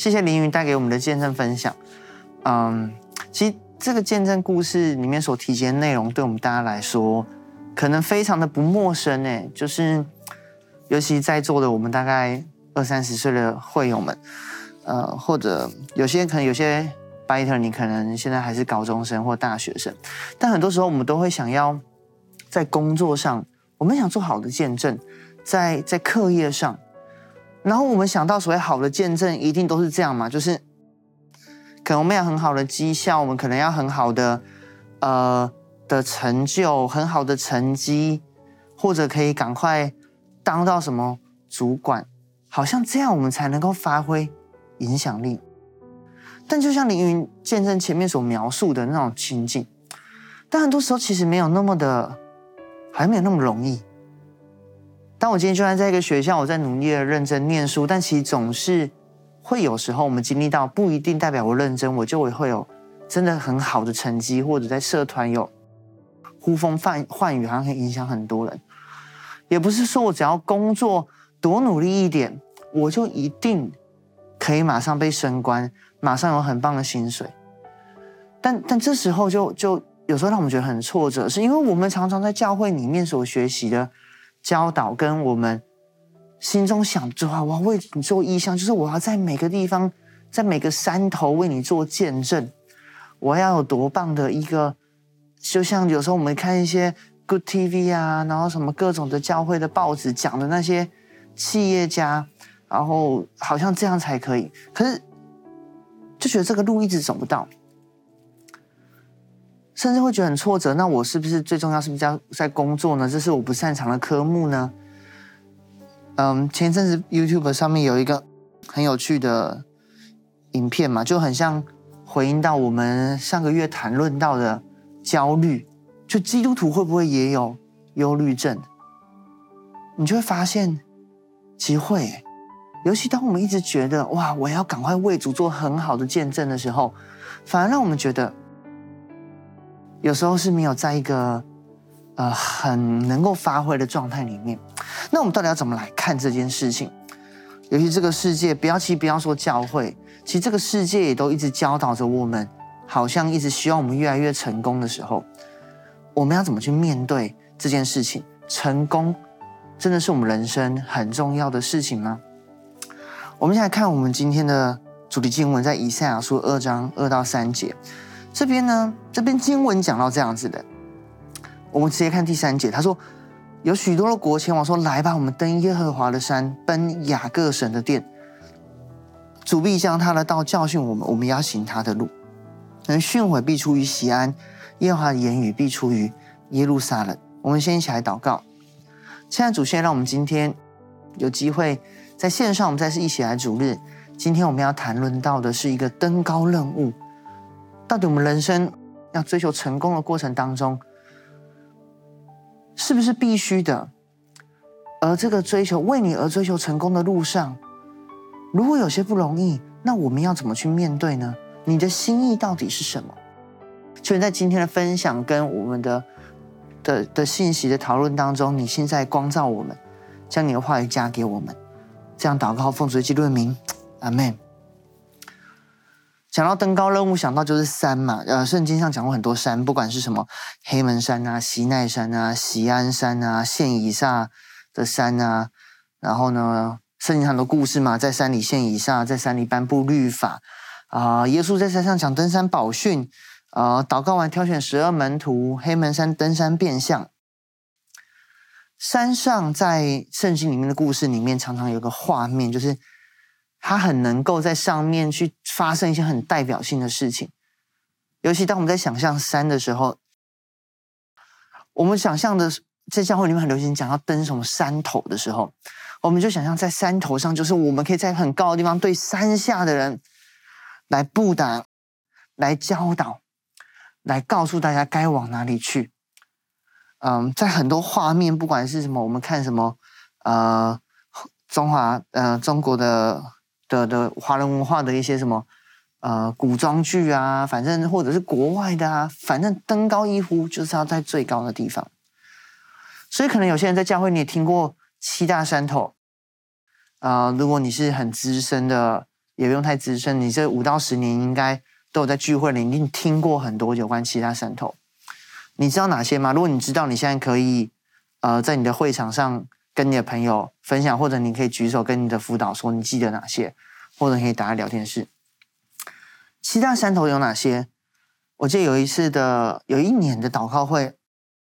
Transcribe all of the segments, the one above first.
谢谢凌云带给我们的见证分享。嗯，其实这个见证故事里面所提及的内容，对我们大家来说，可能非常的不陌生诶。就是，尤其在座的我们大概二三十岁的会友们，呃，或者有些可能有些 biter，你可能现在还是高中生或大学生，但很多时候我们都会想要在工作上，我们想做好的见证，在在课业上。然后我们想到所谓好的见证，一定都是这样嘛？就是可能我们要很好的绩效，我们可能要很好的呃的成就，很好的成绩，或者可以赶快当到什么主管，好像这样我们才能够发挥影响力。但就像凌云见证前面所描述的那种情景，但很多时候其实没有那么的，还没有那么容易。当我今天就算在一个学校，我在努力的认真念书，但其实总是会有时候我们经历到，不一定代表我认真，我就会有真的很好的成绩，或者在社团有呼风唤唤雨，好像可以影响很多人。也不是说我只要工作多努力一点，我就一定可以马上被升官，马上有很棒的薪水。但但这时候就就有时候让我们觉得很挫折，是因为我们常常在教会里面所学习的。教导跟我们心中想着啊，我要为你做意向，就是我要在每个地方，在每个山头为你做见证。我要有多棒的一个，就像有时候我们看一些 Good TV 啊，然后什么各种的教会的报纸讲的那些企业家，然后好像这样才可以，可是就觉得这个路一直走不到。甚至会觉得很挫折。那我是不是最重要？是不是要在工作呢？这是我不擅长的科目呢？嗯，前一阵子 YouTube 上面有一个很有趣的影片嘛，就很像回应到我们上个月谈论到的焦虑。就基督徒会不会也有忧虑症？你就会发现，机会。尤其当我们一直觉得哇，我要赶快为主做很好的见证的时候，反而让我们觉得。有时候是没有在一个呃很能够发挥的状态里面，那我们到底要怎么来看这件事情？尤其这个世界，不要其实不要说教会，其实这个世界也都一直教导着我们，好像一直希望我们越来越成功的时候，我们要怎么去面对这件事情？成功真的是我们人生很重要的事情吗？我们现在看我们今天的主题经文，在以赛亚书二章二到三节。这边呢，这边经文讲到这样子的，我们直接看第三节。他说：“有许多的国前往说，来吧，我们登耶和华的山，奔雅各神的殿。主必将他的道教训我们，我们要行他的路。能训诲必出于西安，耶和华的言语必出于耶路撒冷。”我们先一起来祷告。现在主先让我们今天有机会在线上，我们再次一起来主日。今天我们要谈论到的是一个登高任务。到底我们人生要追求成功的过程当中，是不是必须的？而这个追求为你而追求成功的路上，如果有些不容易，那我们要怎么去面对呢？你的心意到底是什么？就在今天的分享跟我们的的的信息的讨论当中，你现在光照我们，将你的话语加给我们，这样祷告奉主基督的名，阿门。讲到登高任务，想到就是山嘛。呃，圣经上讲过很多山，不管是什么黑门山啊、西奈山啊、锡安山啊、献以下的山啊。然后呢，圣经很多故事嘛，在山里献以下，在山里颁布律法啊、耶稣在山上讲登山宝训啊、呃，祷告完挑选十二门徒，黑门山登山变相。山上在圣经里面的故事里面，常常有个画面，就是。他很能够在上面去发生一些很代表性的事情，尤其当我们在想象山的时候，我们想象的在教会里面很流行讲要登什么山头的时候，我们就想象在山头上，就是我们可以在很高的地方对山下的人来布达、来教导、来告诉大家该往哪里去。嗯，在很多画面，不管是什么，我们看什么，呃，中华呃中国的。的的华人文化的一些什么呃古装剧啊，反正或者是国外的啊，反正登高一呼就是要在最高的地方。所以可能有些人在教会你也听过七大山头啊，呃，如果你是很资深的也不用太资深，你这五到十年应该都有在聚会里一定听过很多有关七大山头。你知道哪些吗？如果你知道，你现在可以呃在你的会场上跟你的朋友分享，或者你可以举手跟你的辅导说你记得哪些，或者可以打在聊天室。七大山头有哪些？我记得有一次的有一年的祷告会，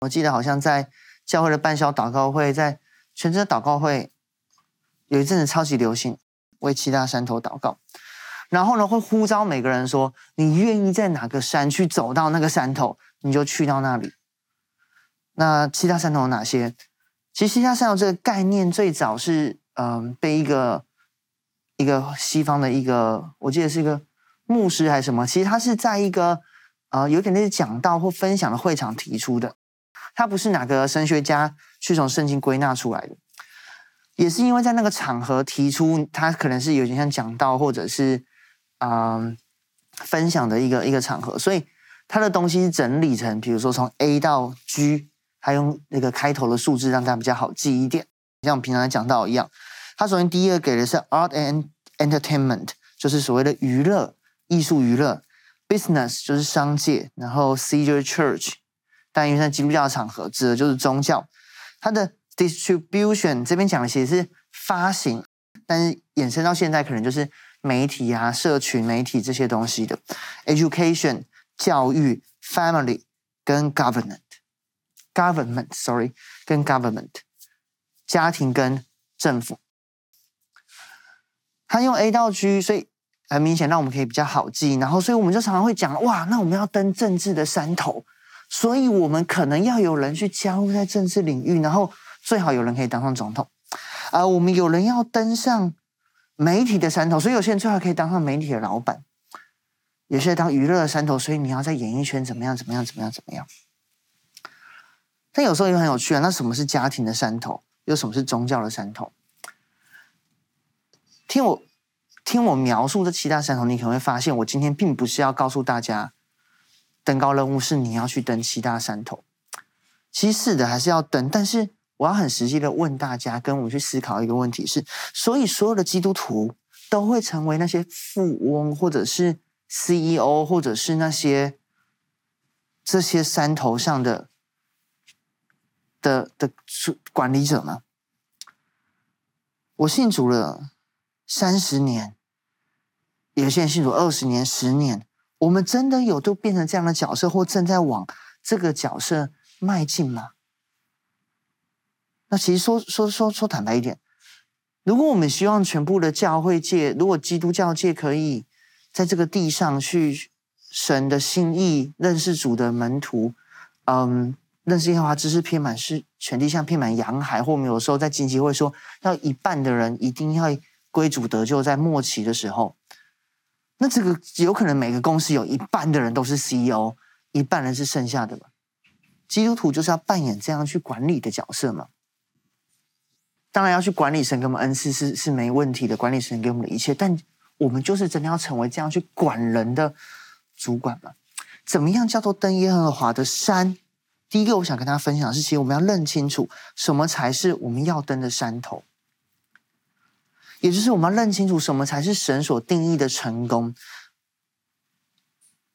我记得好像在教会的半宵祷告会，在全职祷告会。有一阵子超级流行为七大山头祷告，然后呢会呼召每个人说：“你愿意在哪个山去走到那个山头，你就去到那里。”那七大山头有哪些？其实七大山头这个概念最早是嗯、被一个一个西方的一个我记得是一个牧师还是什么，其实他是在一个呃有点类似讲道或分享的会场提出的，他不是哪个神学家去从圣经归纳出来的。也是因为在那个场合提出，他可能是有点像讲道或者是嗯、分享的一个一个场合，所以他的东西整理成，比如说从 A 到 G，还用那个开头的数字让大家比较好记一点，像我们平常讲到一样。他首先第一个给的是 Art and Entertainment，就是所谓的娱乐、艺术娱乐；Business 就是商界，然后 C 就是 Church，但因为在基督教的场合指的就是宗教，它的。Distribution 这边讲的其实是发行，但是衍生到现在可能就是媒体啊、社群媒体这些东西的。Education 教育，Family 跟 government Government, sorry, 跟 Government 家庭跟政府。他用 A 到 G，所以很明显让我们可以比较好记。然后，所以我们就常常会讲哇，那我们要登政治的山头，所以我们可能要有人去加入在政治领域，然后。最好有人可以当上总统，啊、我们有人要登上媒体的山头，所以有些人最好可以当上媒体的老板，有些人当娱乐的山头，所以你要在演艺圈怎么样怎么样怎么样怎么样。但有时候也很有趣啊，那什么是家庭的山头？又什么是宗教的山头？听我听我描述这七大山头，你可能会发现，我今天并不是要告诉大家登高任务是你要去登七大山头，其实是的还是要登，但是。我要很实际的问大家，跟我去思考一个问题是：所以所有的基督徒都会成为那些富翁，或者是 CEO，或者是那些这些山头上的的的管理者吗？我信主了三十年，有些人信主二十年、十年，我们真的有都变成这样的角色，或正在往这个角色迈进吗？那其实说说说说坦白一点，如果我们希望全部的教会界，如果基督教界可以在这个地上去神的心意认识主的门徒，嗯，认识耶和华知识遍满是全地像遍满洋海，或我们有时候在经济会说，要一半的人一定要归主得救，在末期的时候，那这个有可能每个公司有一半的人都是 CEO，一半人是剩下的嘛？基督徒就是要扮演这样去管理的角色嘛？当然要去管理神给我们恩赐是是没问题的，管理神给我们的一切，但我们就是真的要成为这样去管人的主管嘛？怎么样叫做登耶和华的山？第一个我想跟大家分享是，其实我们要认清楚什么才是我们要登的山头，也就是我们要认清楚什么才是神所定义的成功。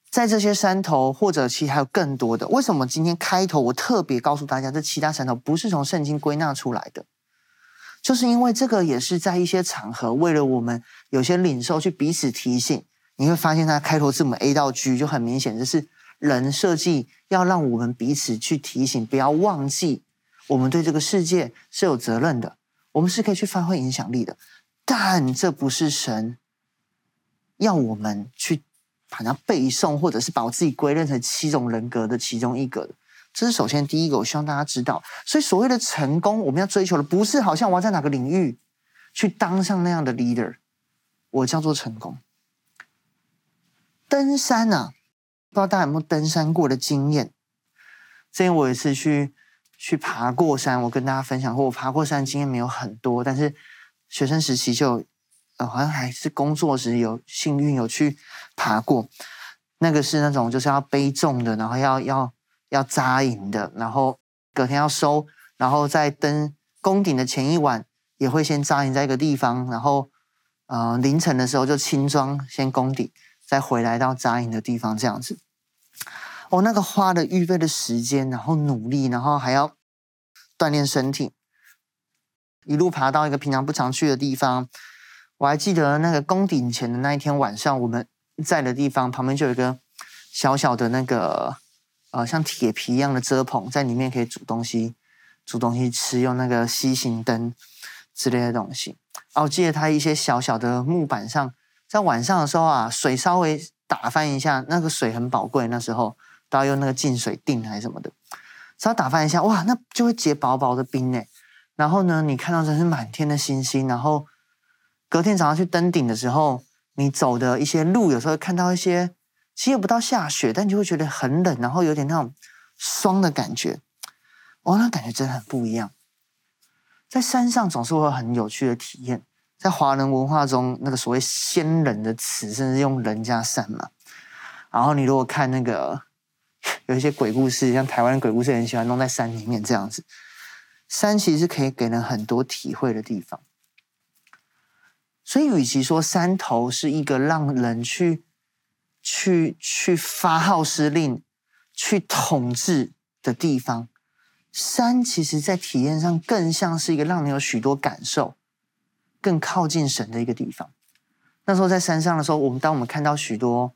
在这些山头，或者其实还有更多的，为什么今天开头我特别告诉大家，这七大山头不是从圣经归纳出来的？就是因为这个也是在一些场合，为了我们有些领袖去彼此提醒，你会发现它开头字母 A 到 G 就很明显，就是人设计要让我们彼此去提醒，不要忘记我们对这个世界是有责任的，我们是可以去发挥影响力的，但这不是神要我们去把它背诵，或者是把我自己归类成七种人格的其中一个。这是首先第一个，我希望大家知道。所以所谓的成功，我们要追求的不是好像我要在哪个领域去当上那样的 leader，我叫做成功。登山啊，不知道大家有没有登山过的经验？之前我有一次去去爬过山，我跟大家分享过，我爬过山经验没有很多，但是学生时期就呃好像还是工作时有幸运有去爬过。那个是那种就是要背重的，然后要要。要扎营的，然后隔天要收，然后在登攻顶的前一晚也会先扎营在一个地方，然后呃凌晨的时候就轻装先攻顶，再回来到扎营的地方这样子。哦，那个花的预备的时间，然后努力，然后还要锻炼身体，一路爬到一个平常不常去的地方。我还记得那个攻顶前的那一天晚上，我们在的地方旁边就有一个小小的那个呃像铁皮一样的遮棚，在里面可以煮东西、煮东西吃，用那个吸行灯之类的东西。哦，我记得它一些小小的木板上，在晚上的时候啊，水稍微打翻一下，那个水很宝贵，那时候都要用那个净水定还是什么的，稍微打翻一下，哇，那就会结薄薄的冰诶。然后呢，你看到真是满天的星星，然后。隔天早上去登顶的时候，你走的一些路，有时候看到一些，其实也不到下雪，但你就会觉得很冷，然后有点那种霜的感觉。哇，那感觉真的很不一样。在山上总是会有很有趣的体验。在华人文化中，那个所谓“仙人”的词，甚至用“人家山”嘛。然后你如果看那个 有一些鬼故事，像台湾鬼故事，很喜欢弄在山里面这样子。山其实是可以给人很多体会的地方。所以，与其说山头是一个让人去、去、去发号施令、去统治的地方，山其实在体验上更像是一个让你有许多感受、更靠近神的一个地方。那时候在山上的时候，我们当我们看到许多，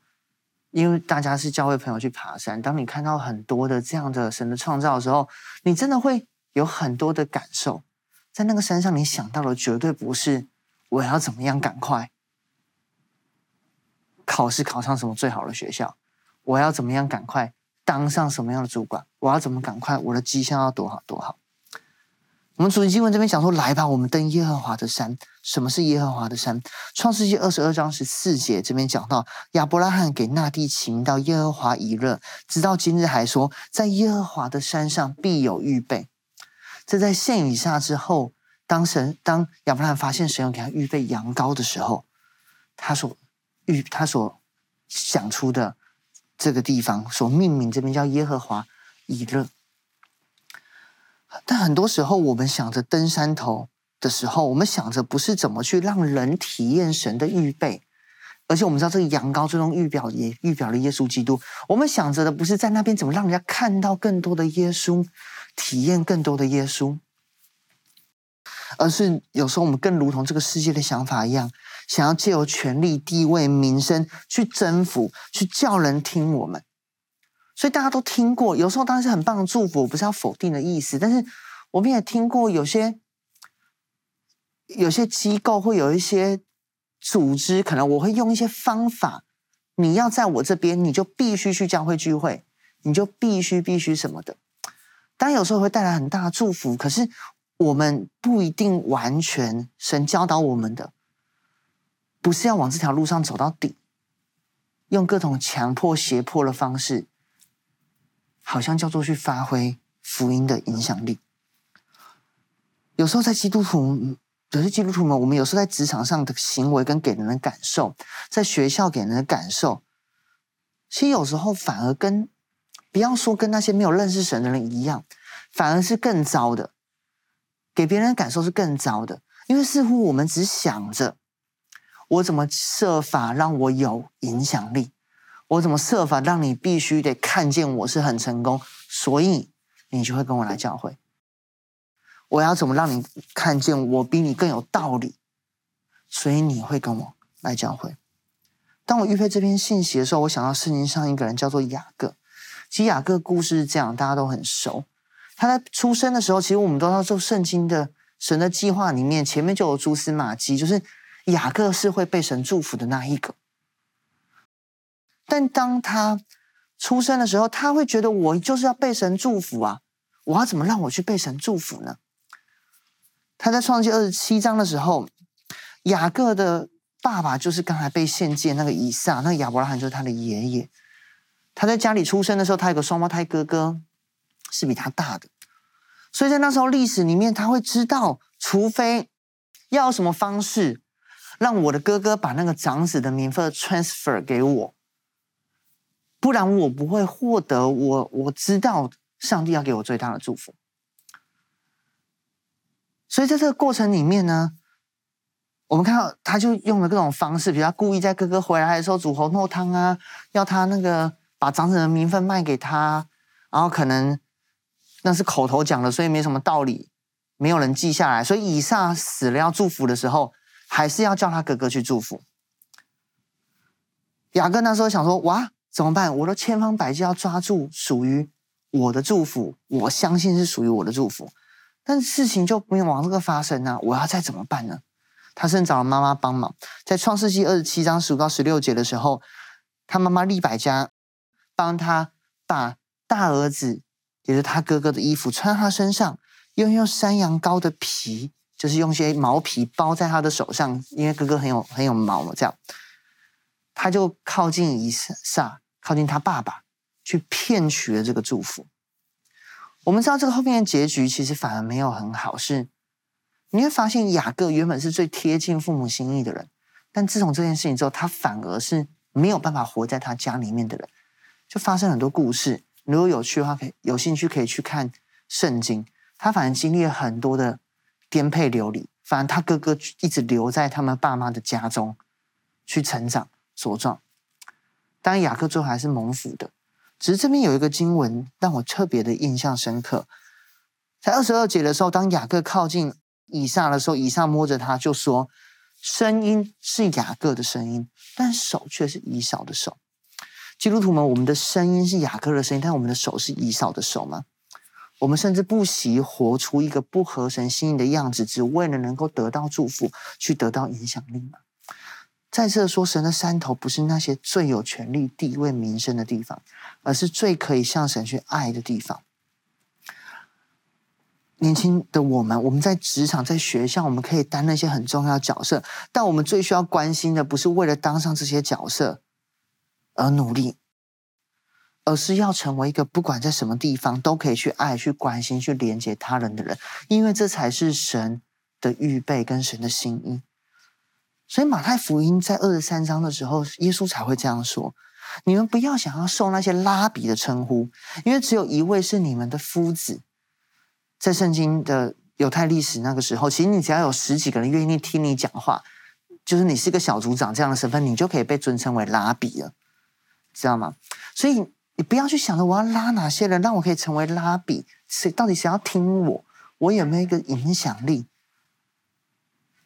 因为大家是教会朋友去爬山，当你看到很多的这样的神的创造的时候，你真的会有很多的感受。在那个山上，你想到的绝对不是。我要怎么样赶快考试考上什么最好的学校？我要怎么样赶快当上什么样的主管？我要怎么赶快我的绩效要多好多好？我们主题经文这边讲说：“来吧，我们登耶和华的山。”什么是耶和华的山？创世纪二十二章十四节这边讲到，亚伯拉罕给那地起名叫耶和华以勒，直到今日还说，在耶和华的山上必有预备。这在献以下之后。当神当亚伯拉罕发现神要给他预备羊羔的时候，他所预他所想出的这个地方所命名这边叫耶和华以勒。但很多时候我们想着登山头的时候，我们想着不是怎么去让人体验神的预备，而且我们知道这个羊羔最终预表也预表了耶稣基督。我们想着的不是在那边怎么让人家看到更多的耶稣，体验更多的耶稣。而是有时候我们更如同这个世界的想法一样，想要借由权力、地位、名声去征服，去叫人听我们。所以大家都听过，有时候当然是很棒的祝福，我不是要否定的意思。但是我们也听过有些有些机构会有一些组织，可能我会用一些方法，你要在我这边，你就必须去教会聚会，你就必须必须什么的。当然有时候会带来很大的祝福，可是。我们不一定完全，神教导我们的，不是要往这条路上走到底，用各种强迫、胁迫的方式，好像叫做去发挥福音的影响力。有时候在基督徒，有些基督徒们，我们有时候在职场上的行为跟给人的感受，在学校给人的感受，其实有时候反而跟，不要说跟那些没有认识神的人一样，反而是更糟的。给别人的感受是更糟的，因为似乎我们只想着我怎么设法让我有影响力，我怎么设法让你必须得看见我是很成功，所以你就会跟我来教会。我要怎么让你看见我比你更有道理，所以你会跟我来教会。当我预备这篇信息的时候，我想到圣经上一个人叫做雅各。其实雅各故事是这样，大家都很熟。他在出生的时候，其实我们都要做圣经的神的计划里面，前面就有蛛丝马迹，就是雅各是会被神祝福的那一个。但当他出生的时候，他会觉得我就是要被神祝福啊！我要怎么让我去被神祝福呢？他在创世记二十七章的时候，雅各的爸爸就是刚才被献祭那个以撒，那个亚伯拉罕就是他的爷爷。他在家里出生的时候，他有个双胞胎哥哥。是比他大的，所以在那时候历史里面，他会知道，除非要什么方式让我的哥哥把那个长子的名分 transfer 给我，不然我不会获得我我知道上帝要给我最大的祝福。所以在这个过程里面呢，我们看到他就用了各种方式，比如他故意在哥哥回来的时候煮红豆汤啊，要他那个把长子的名分卖给他，然后可能那是口头讲的，所以没什么道理，没有人记下来。所以以撒死了要祝福的时候，还是要叫他哥哥去祝福。雅各那时候想说：哇，怎么办？我都千方百计要抓住属于我的祝福，我相信是属于我的祝福，但事情就没有往这个发生啊！我要再怎么办呢？他甚至找了妈妈帮忙，在创世纪二十七章十五到十六节的时候，他妈妈利百加帮他把大儿子，也是他哥哥的衣服穿他身上，又用山羊羔的皮，就是用些毛皮包在他的手上，因为哥哥很有很有毛嘛，这样。他就靠近以撒，靠近他爸爸，去骗取了这个祝福。我们知道这个后面的结局其实反而没有很好，是你会发现雅各原本是最贴近父母心意的人，但自从这件事情之后，他反而是没有办法活在他家里面的人，就发生很多故事。如果有趣的话，可以有兴趣可以去看圣经。他反而经历了很多的颠沛流离，反而他哥哥一直留在他们爸妈的家中去成长。茁壮，当然雅各最后还是蒙福的。只是这边有一个经文让我特别的印象深刻，在二十二节的时候，当雅各靠近以撒的时候，以撒摸着他就说：“声音是雅各的声音，但手却是以扫的手。”基督徒们，我们的声音是雅各的声音，但我们的手是以扫的手吗？我们甚至不惜活出一个不合神心意的样子，只为了能够得到祝福，去得到影响力吗？再次说，神的山头不是那些最有权力、地位、名声的地方，而是最可以向神去爱的地方。年轻的我们，我们在职场、在学校，我们可以担那些很重要的角色，但我们最需要关心的，不是为了当上这些角色而努力，而是要成为一个不管在什么地方都可以去爱、去关心、去连接他人的人，因为这才是神的预备跟神的心意。所以马太福音在二十三章的时候，耶稣才会这样说：“你们不要想要受那些拉比的称呼，因为只有一位是你们的夫子。”在圣经的犹太历史那个时候，其实你只要有十几个人愿意听你讲话，就是你是个小组长这样的身份，你就可以被尊称为拉比了，知道吗？所以你不要去想着我要拉哪些人，让我可以成为拉比，谁到底谁要听我？我有没有一个影响力？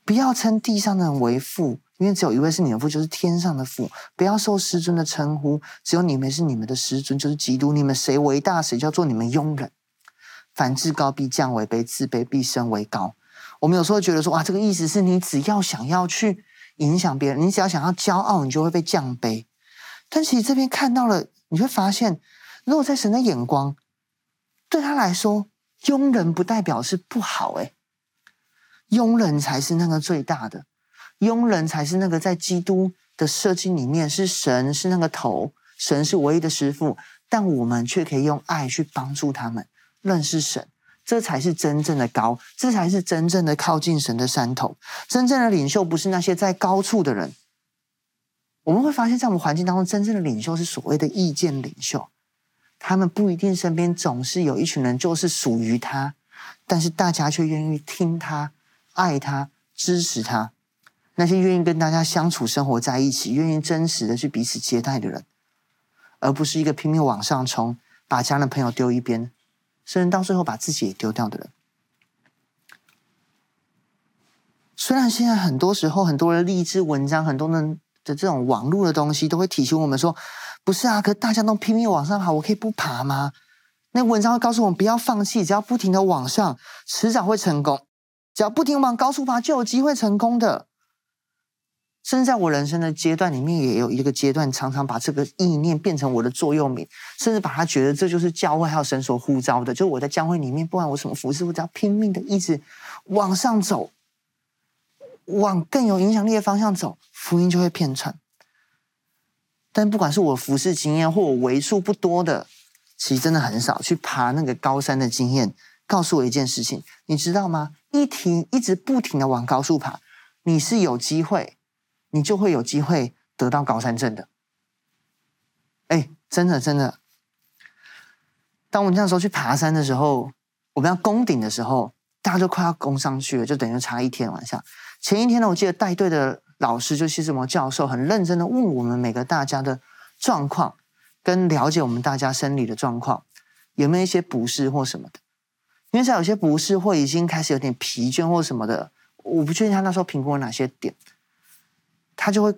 不要称地上的人为父，因为只有一位是你的父，就是天上的父。不要受师尊的称呼，只有你们是你们的师尊，就是基督。你们谁为大，谁叫做你们佣人。凡至高必降为卑，自卑必升为高。我们有时候觉得说，哇，这个意思是你只要想要去影响别人，你只要想要骄傲，你就会被降卑。但其实这边看到了，你会发现，如果在神的眼光，对他来说，佣人不代表是不好，诶佣人才是那个最大的，佣人才是那个在基督的设计里面是神是那个头，神是唯一的师傅，但我们却可以用爱去帮助他们认识神，这才是真正的高，这才是真正的靠近神的山头。真正的领袖不是那些在高处的人，我们会发现，在我们环境当中，真正的领袖是所谓的意见领袖，他们不一定身边总是有一群人就是属于他，但是大家却愿意听他。爱他，支持他，那些愿意跟大家相处、生活在一起，愿意真实的去彼此接待的人，而不是一个拼命往上冲，把家人朋友丢一边，甚至到最后把自己也丢掉的人。虽然现在很多时候，很多的励志文章，很多人的这种网络的东西，都会提醒我们说：“不是啊，可大家都拼命往上爬，我可以不爬吗？”那文章会告诉我们不要放弃，只要不停的往上，迟早会成功。只要不停往高处爬，就有机会成功的。甚至在我人生的阶段里面，也有一个阶段，常常把这个意念变成我的座右铭，甚至把它觉得这就是教会还有神所呼召的。就我在教会里面，不管我什么服饰，我只要拼命的一直往上走，往更有影响力的方向走，福音就会遍传。但不管是我服饰经验，或我为数不多的，其实真的很少去爬那个高山的经验，告诉我一件事情，你知道吗？一停，一直不停的往高处爬，你是有机会，你就会有机会得到高山症的。哎，真的真的。当我们那时候去爬山的时候，我们要攻顶的时候，大家就快要攻上去了，就等于差一天晚上。前一天呢，我记得带队的老师就谢志摩教授很认真的问我们每个大家的状况，跟了解我们大家生理的状况，有没有一些不适或什么的。因为在有些不适或已经开始有点疲倦或什么的，我不确定他那时候评估了哪些点，他就会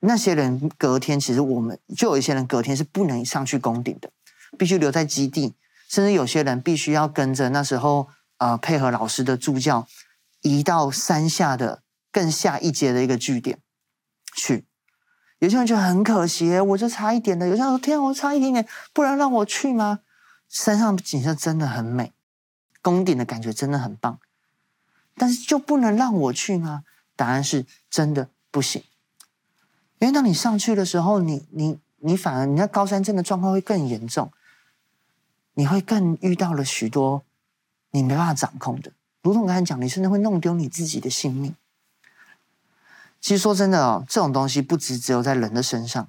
那些人隔天其实我们就有一些人隔天是不能上去攻顶的，必须留在基地，甚至有些人必须要跟着那时候呃配合老师的助教移到山下的更下一阶的一个据点去。有些人觉得很可惜，我就差一点的；有些人说天，我差一点点，不然让我去吗？山上景色真的很美。攻顶的感觉真的很棒，但是就不能让我去吗？答案是真的不行，因为当你上去的时候，你你你反而你那高山症的状况会更严重，你会更遇到了许多你没办法掌控的，如同刚才讲，你甚至会弄丢你自己的性命。其实说真的哦，这种东西不只只有在人的身上，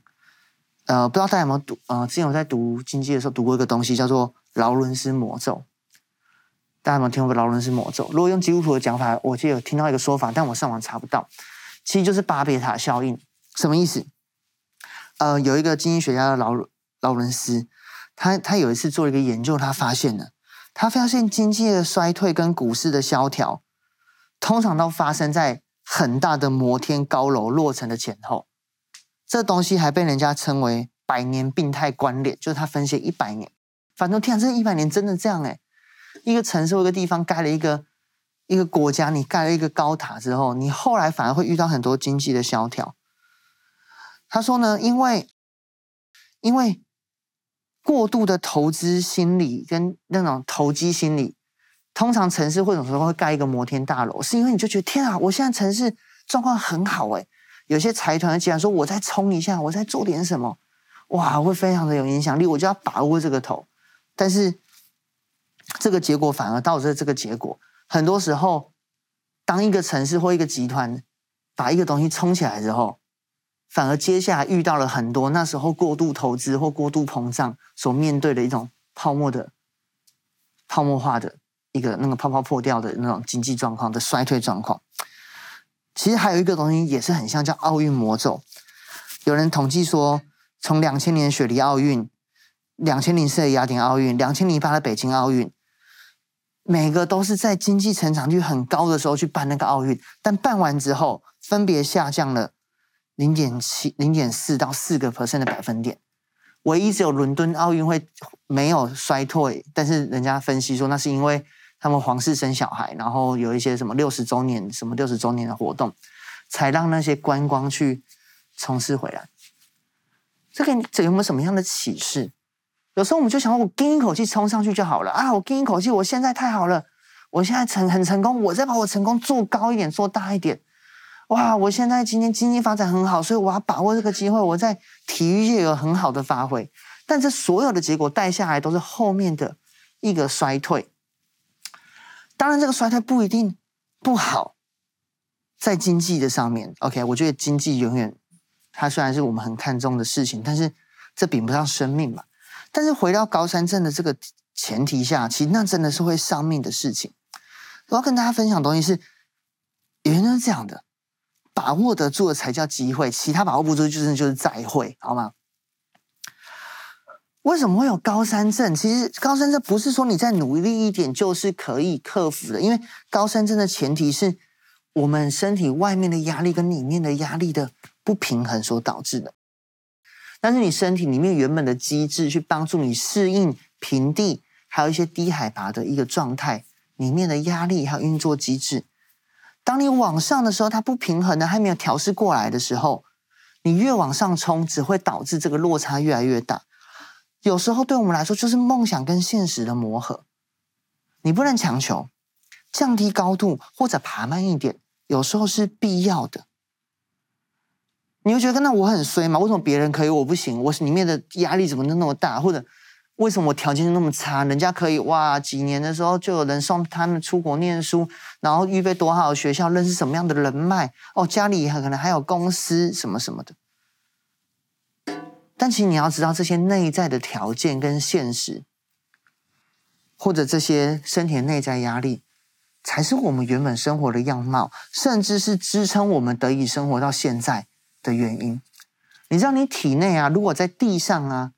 呃，不知道大家有没有读？呃，之前我在读经济的时候读过一个东西，叫做劳伦斯魔咒。大家有没有听过劳伦斯魔咒？如果用基督徒的讲法，我就有听到一个说法，但我上网查不到。其实就是巴别塔效应，什么意思？呃，有一个经济学家劳劳伦斯，他他有一次做了一个研究，他发现了，他发现经济的衰退跟股市的萧条，通常都发生在很大的摩天高楼落成的前后。这东西还被人家称为百年病态关联，就是他分析一百年，反正天啊，这一百年真的这样诶一个城市或一个地方盖了一个一个国家，你盖了一个高塔之后，你后来反而会遇到很多经济的萧条。他说呢，因为因为过度的投资心理跟那种投机心理，通常城市会有时候会盖一个摩天大楼，是因为你就觉得天啊，我现在城市状况很好诶，有些财团竟然说我再冲一下，我再做点什么，哇，会非常的有影响力，我就要把握这个头，但是。这个结果反而导致这个结果。很多时候，当一个城市或一个集团把一个东西冲起来之后，反而接下来遇到了很多那时候过度投资或过度膨胀所面对的一种泡沫的泡沫化的一个那个泡泡破掉的那种经济状况的衰退状况。其实还有一个东西也是很像，叫奥运魔咒。有人统计说，从两千年雪梨奥运。两千零四的雅典奥运，两千零八的北京奥运，每个都是在经济成长率很高的时候去办那个奥运，但办完之后分别下降了零点七、零点四到四个 percent 的百分点。唯一只有伦敦奥运会没有衰退，但是人家分析说那是因为他们皇室生小孩，然后有一些什么六十周年、什么六十周年的活动，才让那些观光去从事回来。这个这有没有什么样的启示？有时候我们就想，我跟一口气冲上去就好了啊！我跟一口气，我现在太好了，我现在成很成功，我再把我成功做高一点，做大一点。哇！我现在今天经济发展很好，所以我要把握这个机会，我在体育界有很好的发挥。但这所有的结果带下来都是后面的一个衰退。当然，这个衰退不一定不好，在经济的上面。OK，我觉得经济永远它虽然是我们很看重的事情，但是这比不上生命嘛。但是回到高山症的这个前提下，其实那真的是会丧命的事情。我要跟大家分享的东西是，原来是这样的，把握得住的才叫机会，其他把握不住就是就是再会，好吗？为什么会有高山症？其实高山症不是说你再努力一点就是可以克服的，因为高山症的前提是我们身体外面的压力跟里面的压力的不平衡所导致的。但是你身体里面原本的机制去帮助你适应平地，还有一些低海拔的一个状态里面的压力还有运作机制，当你往上的时候，它不平衡的还没有调试过来的时候，你越往上冲，只会导致这个落差越来越大。有时候对我们来说，就是梦想跟现实的磨合，你不能强求，降低高度或者爬慢一点，有时候是必要的。你会觉得那我很衰吗？为什么别人可以我不行？我里面的压力怎么那么大？或者为什么我条件就那么差？人家可以哇，几年的时候就有人送他们出国念书，然后预备多好的学校，认识什么样的人脉哦，家里可能还有公司什么什么的。但其实你要知道，这些内在的条件跟现实，或者这些身体的内在压力，才是我们原本生活的样貌，甚至是支撑我们得以生活到现在的原因。你知道，你体内啊，如果在地上啊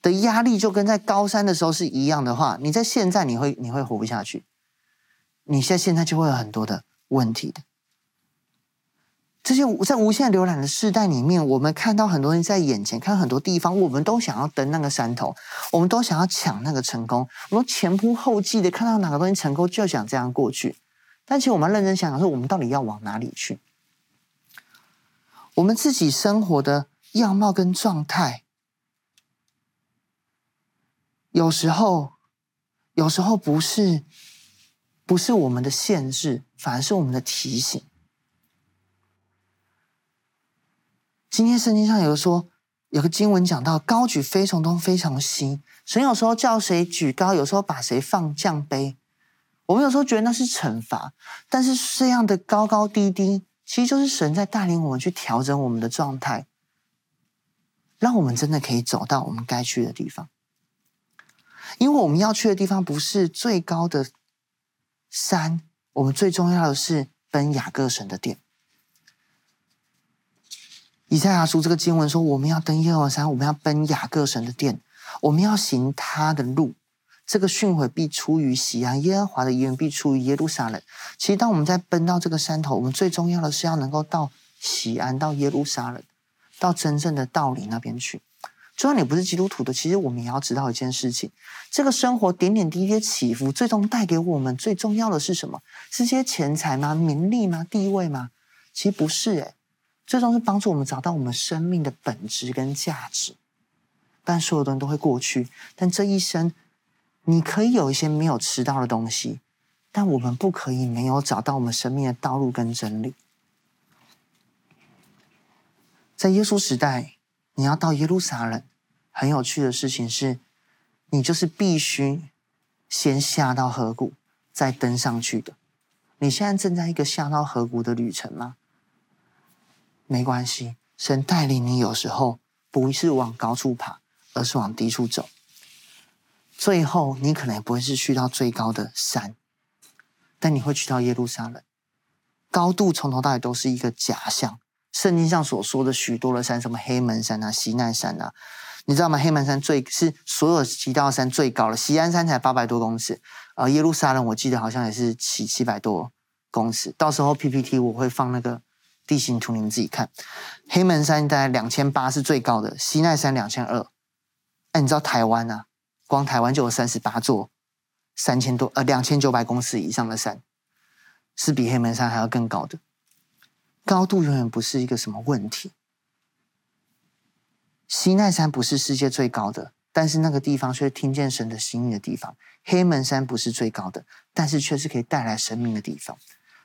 的压力就跟在高山的时候是一样的话，你在现在你会你会活不下去。你现在现在就会有很多的问题的。这些在无限浏览的世代里面，我们看到很多人在眼前，看很多地方，我们都想要登那个山头，我们都想要抢那个成功，我们前仆后继的看到哪个东西成功，就想这样过去。但其实我们认真想想，说我们到底要往哪里去？我们自己生活的样貌跟状态，有时候，有时候不是，不是我们的限制，反而是我们的提醒。今天圣经上有说，有个经文讲到，高举非从东非常西。神有时候叫谁举高，有时候把谁放降卑。我们有时候觉得那是惩罚，但是这样的高高低低，其实就是神在带领我们去调整我们的状态，让我们真的可以走到我们该去的地方。因为我们要去的地方不是最高的山，我们最重要的是奔雅各神的殿。以赛亚书这个经文说：“我们要登耶和华山，我们要奔雅各神的殿，我们要行他的路。这个训诲必出于西安，耶和华的言必出于耶路撒冷。其实，当我们在奔到这个山头，我们最重要的是要能够到西安，到耶路撒冷，到真正的道理那边去。就算你不是基督徒的，其实我们也要知道一件事情：这个生活点点滴滴起伏，最终带给我们最重要的是什么？是些钱财吗？名利吗？地位吗？其实不是、欸，诶最终是帮助我们找到我们生命的本质跟价值。但所有的人都会过去，但这一生，你可以有一些没有吃到的东西，但我们不可以没有找到我们生命的道路跟真理。在耶稣时代，你要到耶路撒冷，很有趣的事情是，你就是必须先下到河谷，再登上去的。你现在正在一个下到河谷的旅程吗？没关系，神带领你，有时候不是往高处爬，而是往低处走。最后，你可能也不会是去到最高的山，但你会去到耶路撒冷。高度从头到尾都是一个假象。圣经上所说的许多的山，什么黑门山啊、西奈山啊，你知道吗？黑门山最是所有提到的山最高了，西安山才八百多公尺，而耶路撒冷我记得好像也是七七百多公尺。到时候 PPT 我会放那个。地形图你们自己看，黑门山大概两千八是最高的，西奈山两千二。哎，你知道台湾啊，光台湾就有三十八座三千多呃两千九百公尺以上的山，是比黑门山还要更高的。高度永远不是一个什么问题。西奈山不是世界最高的，但是那个地方却听见神的心意的地方。黑门山不是最高的，但是却是可以带来生命的地方。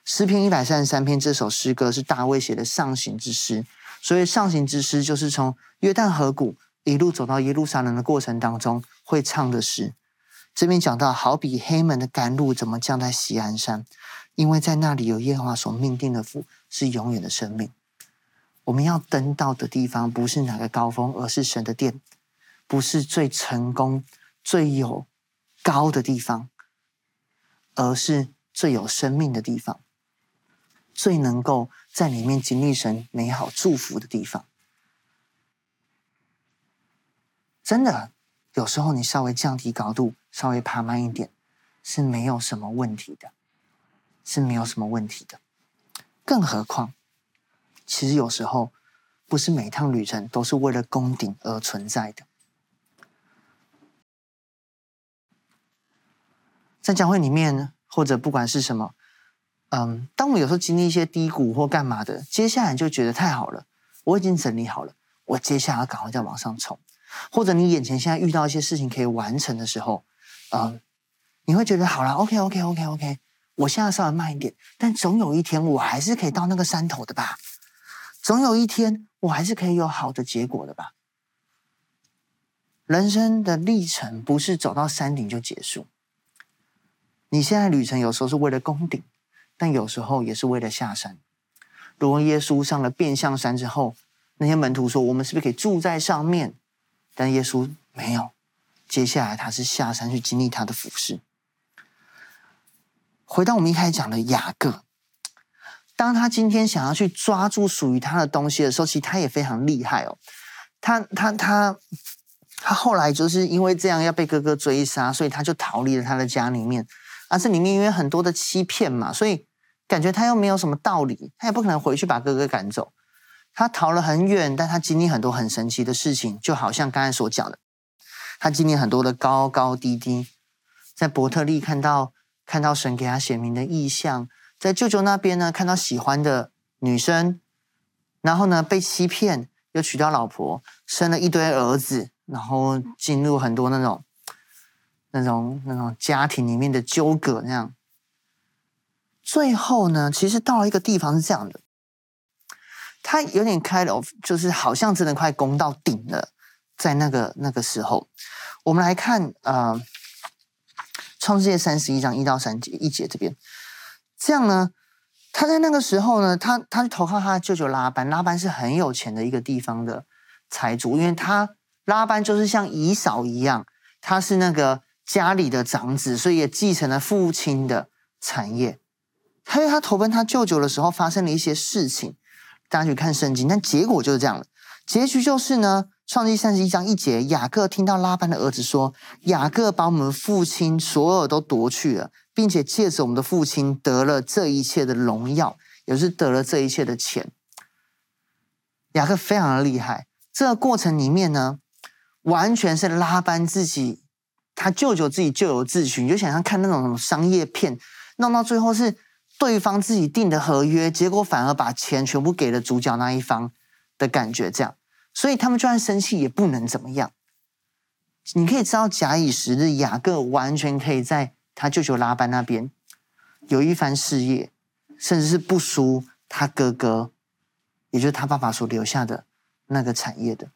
诗篇一百三十三篇这首诗歌是大卫写的上行之诗，所以上行之诗就是从约旦河谷一路走到耶路撒冷的过程当中会唱的诗。这边讲到，好比黑门的甘露怎么降在锡安山，因为在那里有耶和华所命定的福，是永远的生命。我们要登到的地方不是哪个高峰，而是神的殿，不是最成功、最有高的地方，而是最有生命的地方。最能够在里面经历神美好祝福的地方，真的，有时候你稍微降低高度，稍微爬慢一点，是没有什么问题的，是没有什么问题的。更何况，其实有时候不是每趟旅程都是为了攻顶而存在的。在教会里面，或者不管是什么。嗯，当我有时候经历一些低谷或干嘛的，接下来就觉得太好了，我已经整理好了，我接下来要赶快再往上冲。或者你眼前现在遇到一些事情可以完成的时候，嗯，你会觉得好了，OK OK OK OK，我现在稍微慢一点，但总有一天我还是可以到那个山头的吧？总有一天我还是可以有好的结果的吧？人生的历程不是走到山顶就结束，你现在旅程有时候是为了攻顶。但有时候也是为了下山。如果耶稣上了变相山之后，那些门徒说：“我们是不是可以住在上面？”但耶稣没有。接下来他是下山去经历他的服事。回到我们一开始讲的雅各，当他今天想要去抓住属于他的东西的时候，其实他也非常厉害哦。他他他他后来就是因为这样要被哥哥追杀，所以他就逃离了他的家里面。而这里面因为很多的欺骗嘛，所以感觉他又没有什么道理，他也不可能回去把哥哥赶走。他逃了很远，但他经历很多很神奇的事情，就好像刚才所讲的，他经历很多的高高低低，在伯特利看到看到神给他显明的意象，在舅舅那边呢看到喜欢的女生，然后呢被欺骗。又娶到老婆，生了一堆儿子，然后进入很多那种、那种、那种家庭里面的纠葛，那样。最后呢，其实到了一个地方是这样的，他有点开了，就是好像真的快攻到顶了。在那个那个时候，我们来看呃，《创世记》三十一章一到三节一节这边，这样呢。他在那个时候呢，他他去投靠他舅舅拉班，拉班是很有钱的一个地方的财主，因为他拉班就是像姨嫂一样，他是那个家里的长子，所以也继承了父亲的产业。他在他投奔他舅舅的时候，发生了一些事情，大家去看圣经，但结果就是这样了。结局就是呢，创世记三十一章一节，雅各听到拉班的儿子说，雅各把我们父亲所有都夺去了。并且借着我们的父亲得了这一切的荣耀，也是得了这一切的钱。雅各非常的厉害。这个过程里面呢，完全是拉班自己，他舅舅自己咎由自取。你就想象看那种什么商业片，弄到最后是对方自己订的合约，结果反而把钱全部给了主角那一方的感觉。这样，所以他们就算生气也不能怎么样。你可以知道，假以时日，雅各完全可以在。他舅舅拉班那边有一番事业，甚至是不输他哥哥，也就是他爸爸所留下的那个产业的。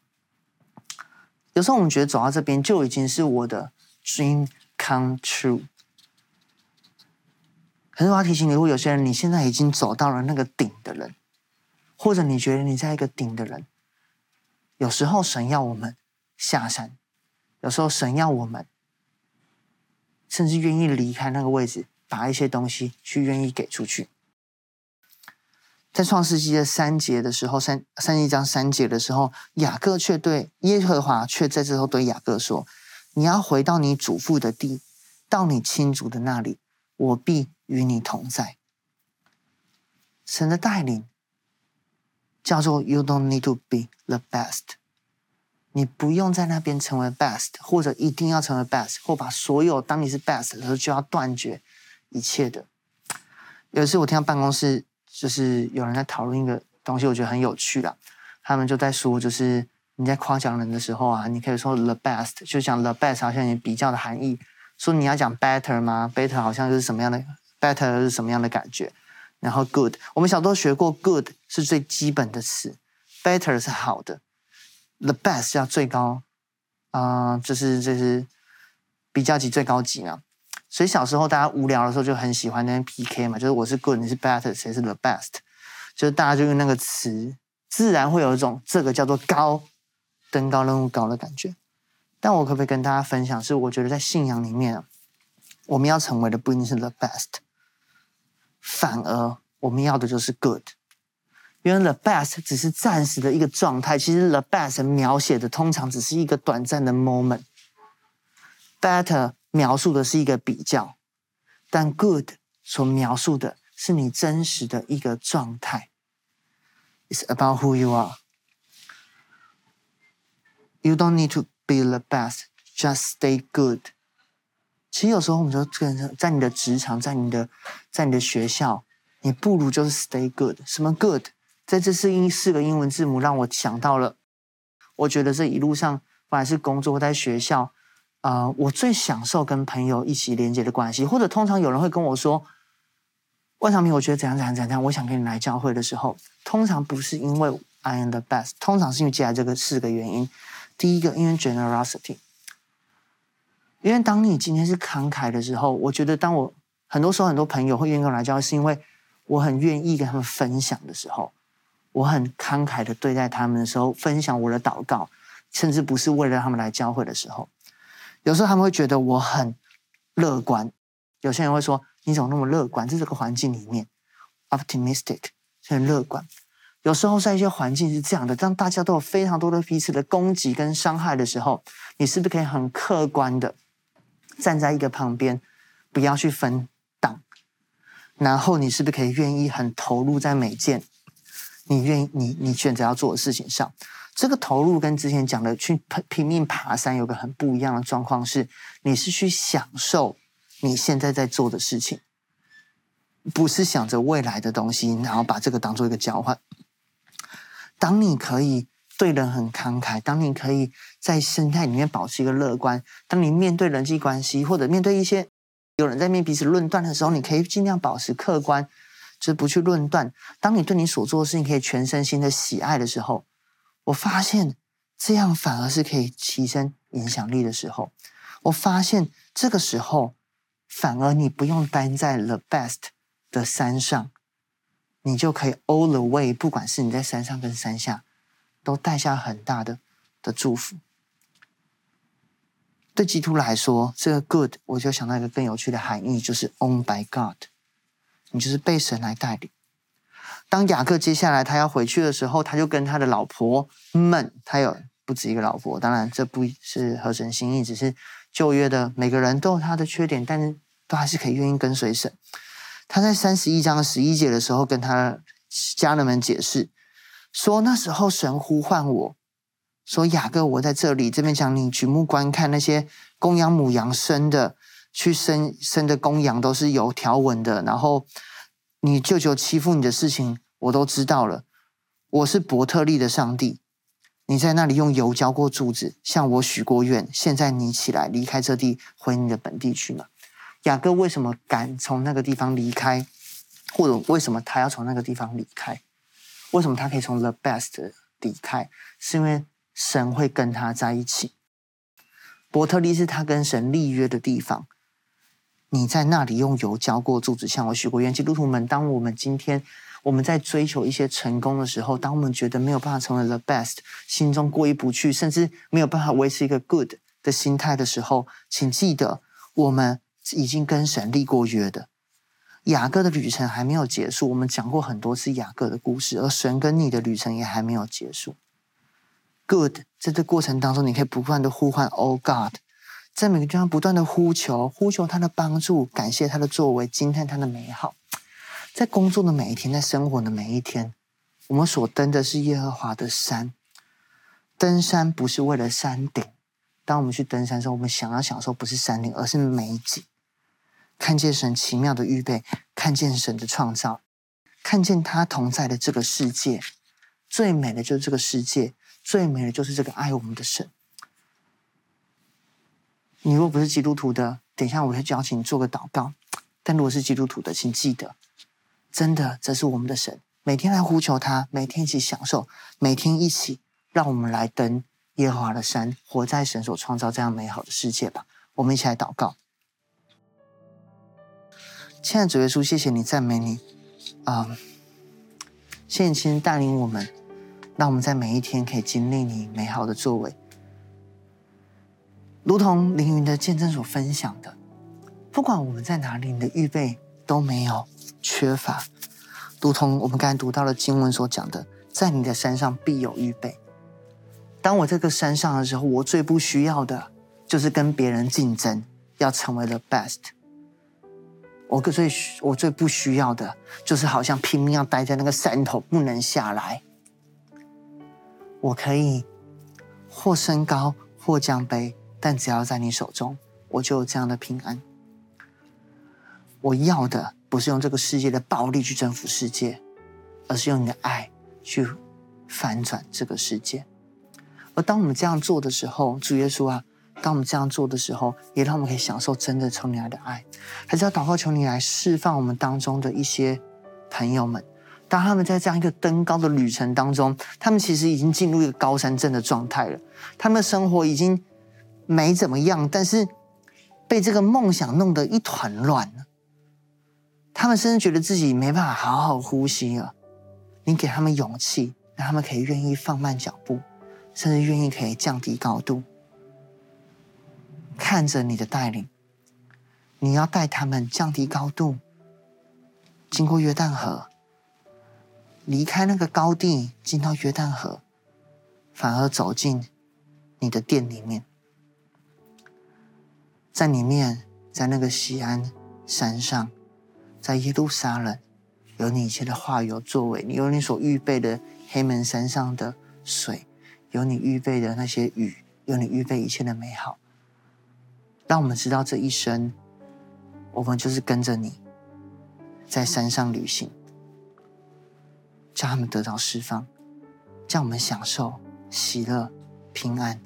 有时候我们觉得走到这边就已经是我的 dream come true。可是我要提醒你，如果有些人你现在已经走到了那个顶的人，或者你觉得你在一个顶的人，有时候神要我们下山，有时候神要我们。甚至愿意离开那个位置，把一些东西去愿意给出去。在创世纪的三节的时候，三三一章三节的时候，雅各却对耶和华却在这时候对雅各说：“你要回到你祖父的地，到你亲族的那里，我必与你同在。”神的带领叫做 “You don't need to be the best”。你不用在那边成为 best，或者一定要成为 best，或把所有当你是 best 的时候就要断绝一切的。有一次我听到办公室就是有人在讨论一个东西，我觉得很有趣啦。他们就在说，就是你在夸奖人的时候啊，你可以说 the best，就讲 the best 好像你比较的含义。说你要讲 better 吗？better 好像是什么样的 better 是什么样的感觉？然后 good，我们小时候学过 good 是最基本的词，better 是好的。The best 叫最高，啊、就是就是比较级最高级嘛。所以小时候大家无聊的时候就很喜欢那 PK 嘛，就是我是 good，你是 better，谁是 the best？就是大家就用那个词，自然会有一种这个叫做高，登高任务高的感觉。但我可不可以跟大家分享，是我觉得在信仰里面，我们要成为的不一定是 the best，反而我们要的就是 good。因为 the best 只是暂时的一个状态，其实 the best 描写的通常只是一个短暂的 moment，better 描述的是一个比较，但 good 所描述的是你真实的一个状态。It's about who you are. You don't need to be the best, just stay good. 其实有时候我们就在你的职场，在你的在你的学校，你不如就是 stay good。什么 good？在这四英四个英文字母让我想到了，我觉得这一路上，不管是工作或在学校，啊、呃，我最享受跟朋友一起连接的关系。或者通常有人会跟我说，万长平，我觉得怎样怎样怎样，我想跟你来教会的时候，通常不是因为 I am the best，通常是因为接下来这个四个原因。第一个，因为 generosity，因为当你今天是慷慨的时候，我觉得当我很多时候很多朋友会愿意跟我来教会，是因为我很愿意跟他们分享的时候。我很慷慨的对待他们的时候，分享我的祷告，甚至不是为了让他们来教会的时候，有时候他们会觉得我很乐观。有些人会说你怎么那么乐观？在这个环境里面，optimistic，很乐观。有时候在一些环境是这样的，当大家都有非常多的彼此的攻击跟伤害的时候，你是不是可以很客观的站在一个旁边，不要去分党？然后你是不是可以愿意很投入在每件你愿意你你选择要做的事情上？这个投入跟之前讲的去拼命爬山有个很不一样的状况是，你是去享受你现在在做的事情，不是想着未来的东西，然后把这个当做一个交换。当你可以对人很慷慨，当你可以在生态里面保持一个乐观，当你面对人际关系或者面对一些有人在面彼此论断的时候，你可以尽量保持客观，就是不去论断。当你对你所做的事情可以全身心的喜爱的时候，我发现这样反而是可以提升影响力的时候。我发现这个时候反而你不用待在 the best 的山上。你就可以 all the way，不管是你在山上跟山下，都带下很大的的祝福。对基督徒来说，这个 good，我就想到一个更有趣的含义，就是 owned by God，你就是被神来带领。当雅各接下来他要回去的时候，他就跟他的老婆们，他有不止一个老婆，当然这不是合神心意，只是旧约的每个人都有他的缺点，但是都还是可以愿意跟随神。他在三十一章十一节的时候，跟他家人们解释说：“那时候神呼唤我说，雅各，我在这里。这边讲你举目观看那些公羊母羊生的，去生生的公羊都是有条纹的。然后你舅舅欺负你的事情，我都知道了。我是伯特利的上帝，你在那里用油浇过柱子，向我许过愿。现在你起来，离开这地，回你的本地去嘛。”雅各为什么敢从那个地方离开，或者为什么他要从那个地方离开？为什么他可以从 the best 离开？是因为神会跟他在一起。伯特利是他跟神立约的地方。你在那里用油浇过柱子，向我许过愿。基督徒们，当我们今天我们在追求一些成功的时候，当我们觉得没有办法成为 the best，心中过意不去，甚至没有办法维持一个 good 的心态的时候，请记得我们。已经跟神立过约的雅各的旅程还没有结束。我们讲过很多次雅各的故事，而神跟你的旅程也还没有结束。Good，在这过程当中，你可以不断的呼唤 Oh God，在每个地方不断的呼求，呼求他的帮助，感谢他的作为，惊叹他的美好。在工作的每一天，在生活的每一天，我们所登的是耶和华的山。登山不是为了山顶，当我们去登山的时候，我们想要享受不是山顶，而是美景。看见神奇妙的预备，看见神的创造，看见他同在的这个世界，最美的就是这个世界，最美的就是这个爱我们的神。你若不是基督徒的，等一下我会邀请你做个祷告。但如果是基督徒的，请记得，真的这是我们的神，每天来呼求他，每天一起享受，每天一起，让我们来登耶和华的山，活在神所创造这样美好的世界吧。我们一起来祷告。亲爱的主耶稣，谢谢你，赞美你，啊、谢谢你亲自带领我们，让我们在每一天可以经历你美好的作为，如同凌云的见证所分享的，不管我们在哪里，你的预备都没有缺乏，如同我们刚才读到的经文所讲的，在你的山上必有预备。当我这个山上的时候，我最不需要的就是跟别人竞争，要成为 the best。我最我最不需要的，就是好像拼命要待在那个山头不能下来。我可以或升高或降卑，但只要在你手中，我就有这样的平安。我要的不是用这个世界的暴力去征服世界，而是用你的爱去反转这个世界。而当我们这样做的时候，主耶稣啊。当我们这样做的时候，也让我们可以享受真的从你来的爱。还是要祷告求你来释放我们当中的一些朋友们。当他们在这样一个登高的旅程当中，他们其实已经进入一个高山症的状态了。他们的生活已经没怎么样，但是被这个梦想弄得一团乱。他们甚至觉得自己没办法好好呼吸了。你给他们勇气，让他们可以愿意放慢脚步，甚至愿意可以降低高度。看着你的带领，你要带他们降低高度，经过约旦河，离开那个高地，进到约旦河，反而走进你的殿里面，在里面，在那个锡安山上，在耶路撒冷，有你一切的话语有作为，你有你所预备的黑门山上的水，有你预备的那些雨，有你预备一切的美好，让我们知道这一生。我们就是跟着你，在山上旅行，叫他们得到释放，叫我们享受喜乐、平安。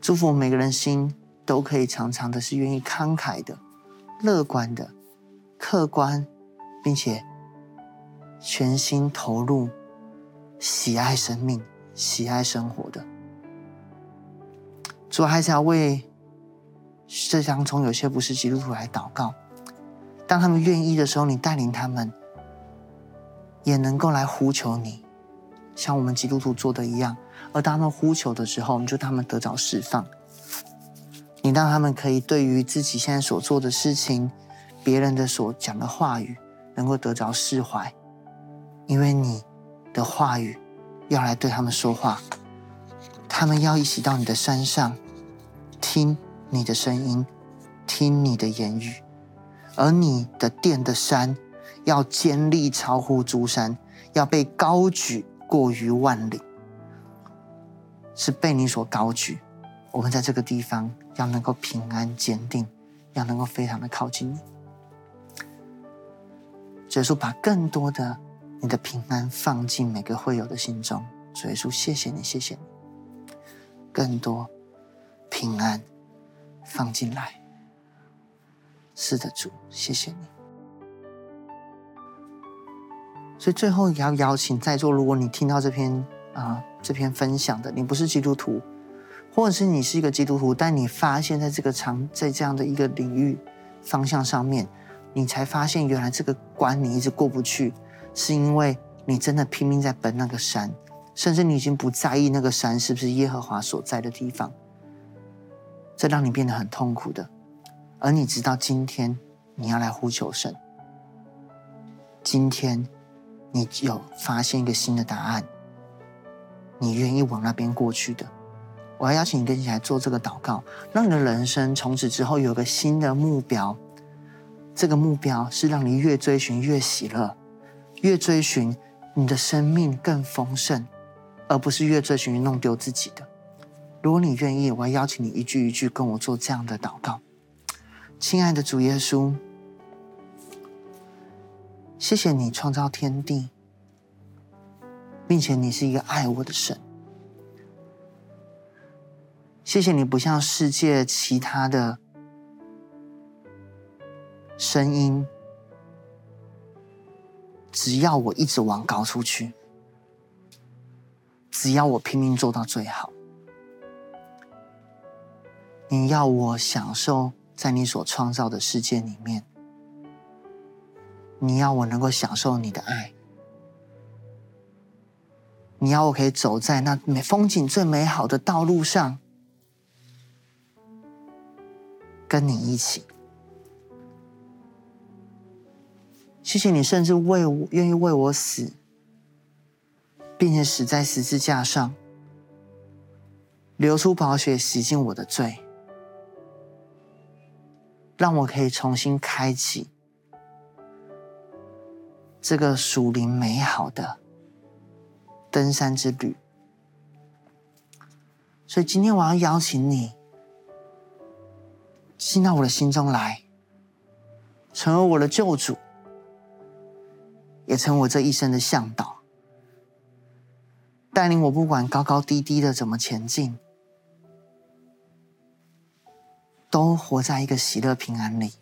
祝福我们每个人心都可以常常的是愿意慷慨的、乐观的、客观，并且全心投入、喜爱生命、喜爱生活的。主还是要为。这当中有些不是基督徒来祷告，当他们愿意的时候，你带领他们，也能够来呼求你，像我们基督徒做的一样。而当他们呼求的时候，你就他们得着释放。你让他们可以对于自己现在所做的事情，别人的所讲的话语，能够得着释怀，因为你的话语要来对他们说话，他们要一起到你的山上听。你的声音，听你的言语，而你的殿的山要坚立超乎诸山，要被高举过于万里，是被你所高举。我们在这个地方要能够平安坚定，要能够非常的靠近你。耶稣把更多的你的平安放进每个会友的心中。耶稣，谢谢你，谢谢你，更多平安。放进来，是的，主，谢谢你。所以最后也要邀请在座，如果你听到这篇啊、这篇分享的，你不是基督徒，或者是你是一个基督徒，但你发现在这个场在这样的一个领域方向上面，你才发现原来这个关你一直过不去，是因为你真的拼命在奔那个山，甚至你已经不在意那个山是不是耶和华所在的地方。这让你变得很痛苦的，而你直到今天你要来呼求神，今天你有发现一个新的答案，你愿意往那边过去的，我要邀请你跟一起来做这个祷告，让你的人生从此之后有个新的目标，这个目标是让你越追寻越喜乐，越追寻你的生命更丰盛，而不是越追寻弄丢自己的。如果你愿意，我要邀请你一句一句跟我做这样的祷告。亲爱的主耶稣，谢谢你创造天地，并且你是一个爱我的神。谢谢你不像世界其他的声音，只要我一直往高处去，只要我拼命做到最好。你要我享受在你所创造的世界里面，你要我能够享受你的爱，你要我可以走在那美风景最美好的道路上，跟你一起。谢谢你，甚至为我愿意为我死，并且死在十字架上，流出宝血洗净我的罪。让我可以重新开启这个属灵美好的登山之旅。所以今天我要邀请你进到我的心中来，成为我的救主，也成为我这一生的向导，带领我不管高高低低的怎么前进。都活在一个喜乐平安里，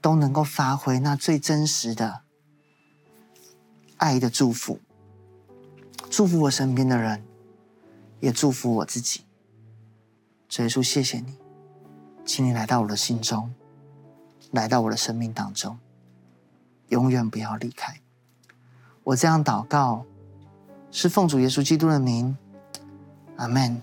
都能够发挥那最真实的爱的祝福，祝福我身边的人，也祝福我自己。耶稣，谢谢你，请你来到我的心中，来到我的生命当中，永远不要离开。我这样祷告，是奉主耶稣基督的名，阿门。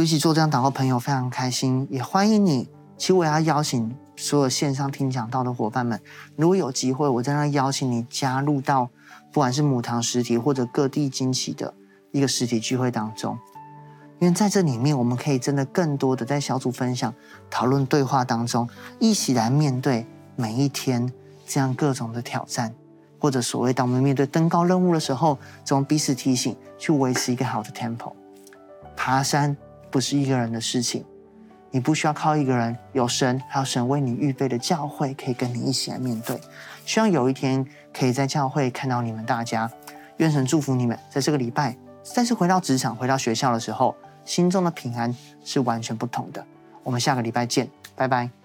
一起做这样祷告朋友非常开心，也欢迎你。其实我要邀请所有线上听讲道的伙伴们，如果有机会，我在那邀请你加入到不管是母堂实体或者各地惊奇的一个实体聚会当中，因为在这里面，我们可以真的更多的在小组分享、讨论、对话当中，一起来面对每一天这样各种的挑战。或者所谓，当我们面对登高任务的时候，这种彼此提醒，去维持一个好的 tempo。爬山不是一个人的事情，你不需要靠一个人，有神，还有神为你预备的教会，可以跟你一起来面对。希望有一天可以在教会看到你们大家，愿神祝福你们，在这个礼拜再次回到职场、回到学校的时候，心中的平安是完全不同的。我们下个礼拜见，拜拜。